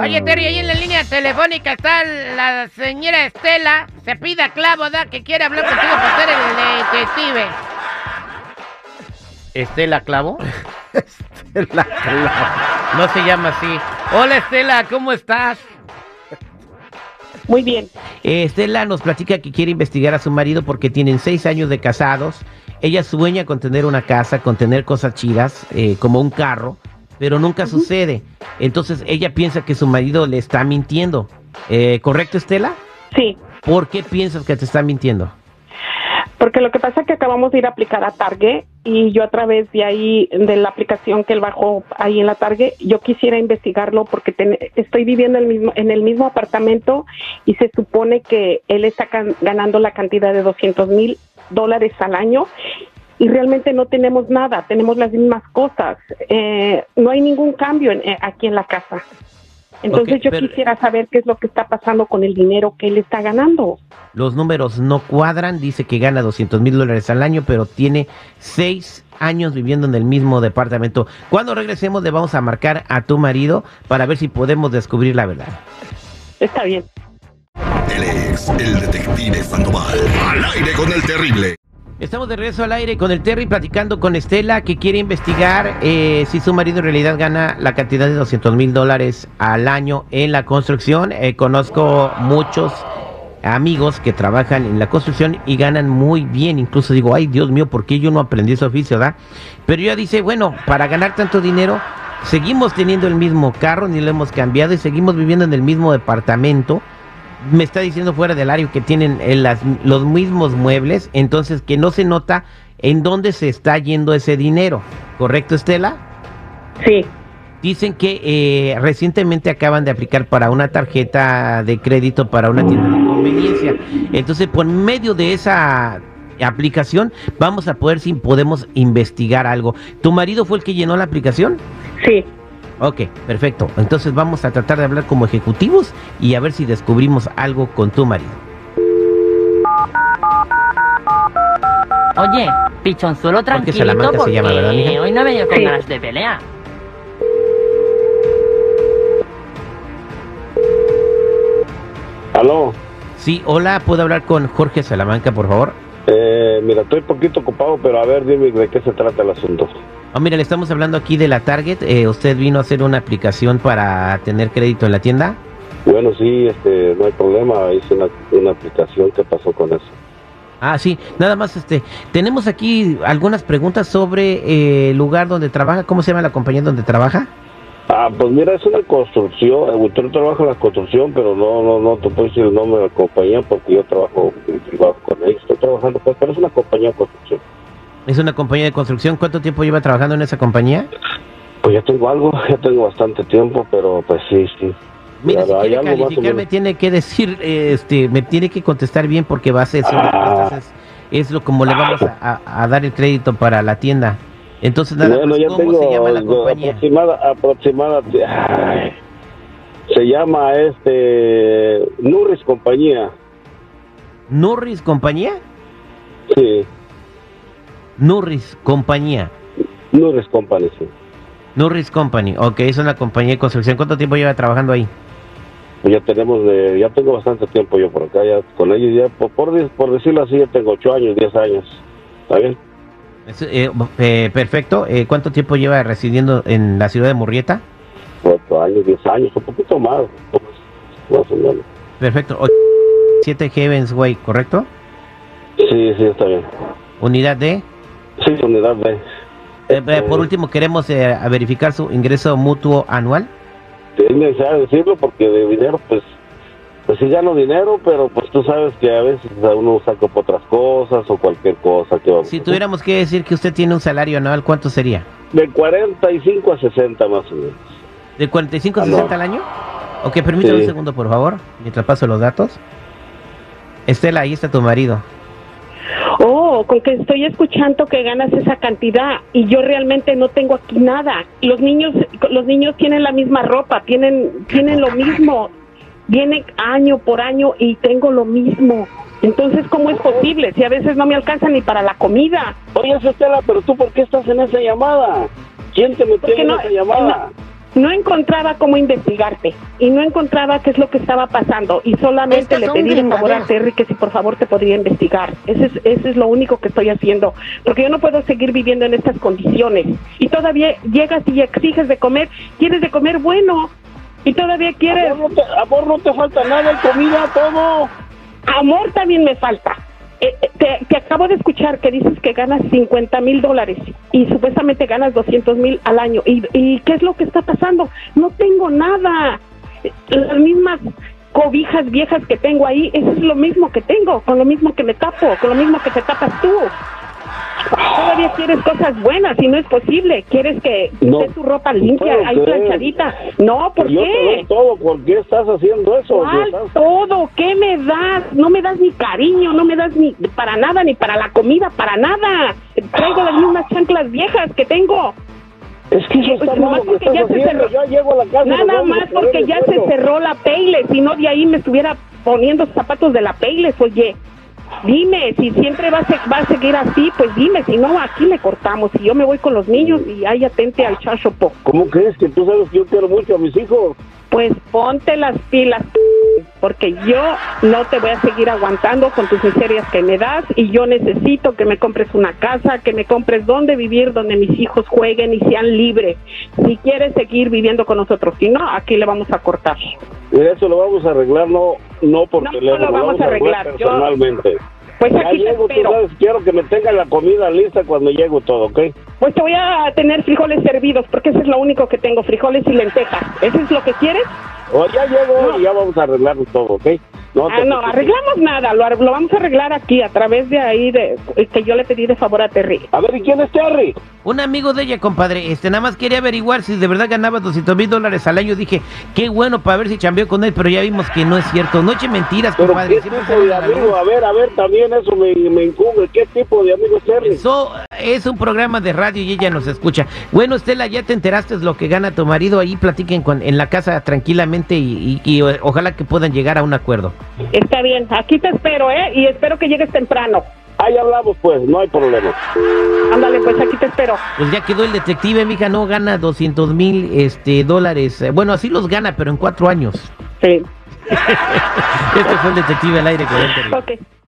Oye, Terry, ahí en la línea telefónica está la señora Estela. Se pida clavo, ¿da? Que quiere hablar contigo para ser el detective. ¿Estela Clavo? Estela Clavo. No se llama así. Hola, Estela, ¿cómo estás? Muy bien. Eh, Estela nos platica que quiere investigar a su marido porque tienen seis años de casados. Ella sueña con tener una casa, con tener cosas chidas, eh, como un carro, pero nunca sucede. Entonces ella piensa que su marido le está mintiendo. Eh, ¿Correcto, Estela? Sí. ¿Por qué piensas que te está mintiendo? Porque lo que pasa es que acabamos de ir a aplicar a Target y yo a través de ahí, de la aplicación que él bajó ahí en la Target, yo quisiera investigarlo porque ten- estoy viviendo el mismo, en el mismo apartamento y se supone que él está can- ganando la cantidad de 200 mil dólares al año y realmente no tenemos nada, tenemos las mismas cosas. Eh, no hay ningún cambio en- eh, aquí en la casa. Entonces yo pero- quisiera saber qué es lo que está pasando con el dinero que él está ganando. Los números no cuadran, dice que gana 200 mil dólares al año, pero tiene seis años viviendo en el mismo departamento. Cuando regresemos le vamos a marcar a tu marido para ver si podemos descubrir la verdad. Está bien. Él es el detective Sandoval. Al aire con el terrible. Estamos de regreso al aire con el Terry platicando con Estela que quiere investigar eh, si su marido en realidad gana la cantidad de 200 mil dólares al año en la construcción. Eh, conozco muchos amigos que trabajan en la construcción y ganan muy bien. Incluso digo, ay Dios mío, ¿por qué yo no aprendí ese oficio, da? Pero ella dice, bueno, para ganar tanto dinero, seguimos teniendo el mismo carro, ni lo hemos cambiado y seguimos viviendo en el mismo departamento me está diciendo fuera del área que tienen eh, las- los mismos muebles, entonces que no se nota en dónde se está yendo ese dinero. ¿Correcto, Estela? Sí. Dicen que eh, recientemente acaban de aplicar para una tarjeta de crédito para una tienda de conveniencia. Entonces, por medio de esa aplicación, vamos a poder si podemos investigar algo. ¿Tu marido fue el que llenó la aplicación? Sí. Ok, perfecto. Entonces vamos a tratar de hablar como ejecutivos y a ver si descubrimos algo con tu marido. Oye, pichonzuelo tranquilito Salamanca se porque llama, ¿verdad, mija? hoy no he venido con ganas de pelea. Aló, Sí, hola, ¿puedo hablar con Jorge Salamanca, por favor? eh, mira, estoy poquito ocupado, pero a ver, dime de qué se trata el asunto. Oh, mira, le estamos hablando aquí de la Target. Eh, ¿Usted vino a hacer una aplicación para tener crédito en la tienda? Bueno, sí, este, no hay problema, hice una, una aplicación, ¿qué pasó con eso? Ah, sí, nada más, este, tenemos aquí algunas preguntas sobre eh, el lugar donde trabaja. ¿Cómo se llama la compañía donde trabaja? Ah, pues mira, es una construcción, eh, yo trabajo en la construcción, pero no, no, no te puedo decir el nombre de la compañía porque yo trabajo privado con ellos, estoy trabajando, pues, pero es una compañía de construcción. Es una compañía de construcción. ¿Cuánto tiempo lleva trabajando en esa compañía? Pues ya tengo algo, ya tengo bastante tiempo, pero pues sí, sí. Mire, si quiere calificar, me tiene que decir, este, me tiene que contestar bien porque va a ser, respuestas, es, es lo como le vamos a, a- a dar el crédito para la tienda. Entonces, nada Bueno, más, ya ¿cómo tengo se llama la compañía? aproximada, aproximada, ay, se llama este Nurris Compañía, ¿Nurris Compañía? sí, Nurris Compañía. Nurris Company, sí. Nurris Company, ok, es una compañía de construcción. ¿Cuánto tiempo lleva trabajando ahí? Pues ya tenemos, de, ya tengo bastante tiempo yo por acá, ya con ellos ya, por, por, de- por decirlo así, ya tengo ocho años, diez años, ¿está bien? Es, eh, eh, perfecto. Eh, ¿Cuánto tiempo lleva residiendo en la ciudad de Murrieta? Ocho años, diez años, un poquito más, más o menos. Perfecto. 7 Heavens Way, ¿correcto? Sí, sí, está bien. Unidad de... Sí, unidad B. Eh, por último, queremos eh, verificar su ingreso mutuo anual. Es necesario decirlo porque de dinero, pues, pues sí gano dinero, pero pues tú sabes que a veces a uno saca por otras cosas o cualquier cosa que Si tuviéramos que decir que usted tiene un salario anual, ¿cuánto sería? De 45 a 60 más o menos. ¿De 45 a Anual. 60 al año? Ok, permítame Sí. un segundo, por favor, mientras paso los datos. Estela, ahí está tu marido. Oh, con que estoy escuchando que ganas esa cantidad y yo realmente no tengo aquí nada. Los niños, los niños tienen la misma ropa, tienen, tienen lo mismo, vienen año por año y tengo lo mismo. Entonces, ¿cómo es posible? Si a veces no me alcanza ni para la comida. Oye, Estela, pero tú, ¿por qué estás en esa llamada? ¿Quién te metió en no- esa llamada? No encontraba cómo investigarte y no encontraba qué es lo que estaba pasando y solamente le pedí de favor a. Terry que si por favor te podría investigar. Ese es, ese es lo único que estoy haciendo, porque yo no puedo seguir viviendo en estas condiciones y todavía llegas y exiges de comer, quieres de comer bueno y todavía quieres... Amor, no te, amor, no te falta nada, comida, todo. Amor también me falta. Eh, eh, te, acabo de escuchar que dices que ganas 50 mil dólares y supuestamente ganas 200 mil al año. ¿Y, ¿Y qué es lo que está pasando? No tengo nada. Las mismas cobijas viejas que tengo ahí, eso es lo mismo que tengo, con lo mismo que me tapo, con lo mismo que te tapas tú. Todavía quieres cosas buenas y no es posible. Quieres que No. esté tu ropa limpia, ahí creer. planchadita. No, ¿por Yo te qué? doy todo, ¿por qué estás haciendo eso? ¿Cuál ¿Estás- todo? ¿Qué me das? No me das ni cariño, no me das ni para nada, ni para la comida, para nada. Traigo las mismas chanclas viejas que tengo. Es que eso está porque ya se cerró. Ya llego a la casa. y nos Nada más porque ya se cerró la Payless, si no de ahí me estuviera poniendo zapatos de la Payless, oye. Dime, si siempre va a, se- va a seguir así, pues dime, si no, aquí le cortamos. Y yo me voy con los niños y ahí atente al chachopo. ¿Cómo crees que tú sabes que yo quiero mucho a mis hijos? Pues ponte las pilas, porque yo no te voy a seguir aguantando con tus miserias que me das y yo necesito que me compres una casa, que me compres donde vivir, donde mis hijos jueguen y sean libres. Si quieres seguir viviendo con nosotros, si no, aquí le vamos a cortar. Eso lo vamos a arreglar, no, no por No, no teléfono, lo vamos a arreglar, yo- personalmente. Pues ya aquí te llego, tú espero. sabes, quiero que me tenga la comida lista cuando llego todo, ¿ok? Pues te voy a tener frijoles servidos, porque eso es lo único que tengo, frijoles y lentejas. ¿Eso es lo que quieres? O ya llego No. y ya vamos a arreglar todo, ¿ok? No, Ah, no, arreglamos nada, lo, ar- lo vamos a arreglar aquí, a través de ahí, de que yo le pedí de favor a Terry. A ver, ¿y quién es Terry? Un amigo de ella, compadre, este nada más quería averiguar si de verdad ganaba 200 mil dólares al año. Dije, qué bueno para ver si chambeó con él, pero ya vimos que no es cierto. No eche mentiras, Pero compadre. ¿qué siempre tipo de amigo? A ver, a ver, también eso me, me incumbe. ¿Qué tipo de amigo es Terry? Eso es un programa de radio y ella nos escucha. Bueno, Estela, ya te enteraste lo que gana tu marido. Ahí platiquen con, en la casa tranquilamente y, y- y o- ojalá que puedan llegar a un acuerdo. Está bien, aquí te espero, ¿eh? Y espero que llegues temprano. Ahí hablamos, pues, no hay problema. Ándale, pues aquí te espero. Pues ya quedó el detective, mija, no gana 200 mil este, dólares. Eh, Bueno, así los gana, pero en cuatro años. Sí. Este fue el detective al aire con. Ok.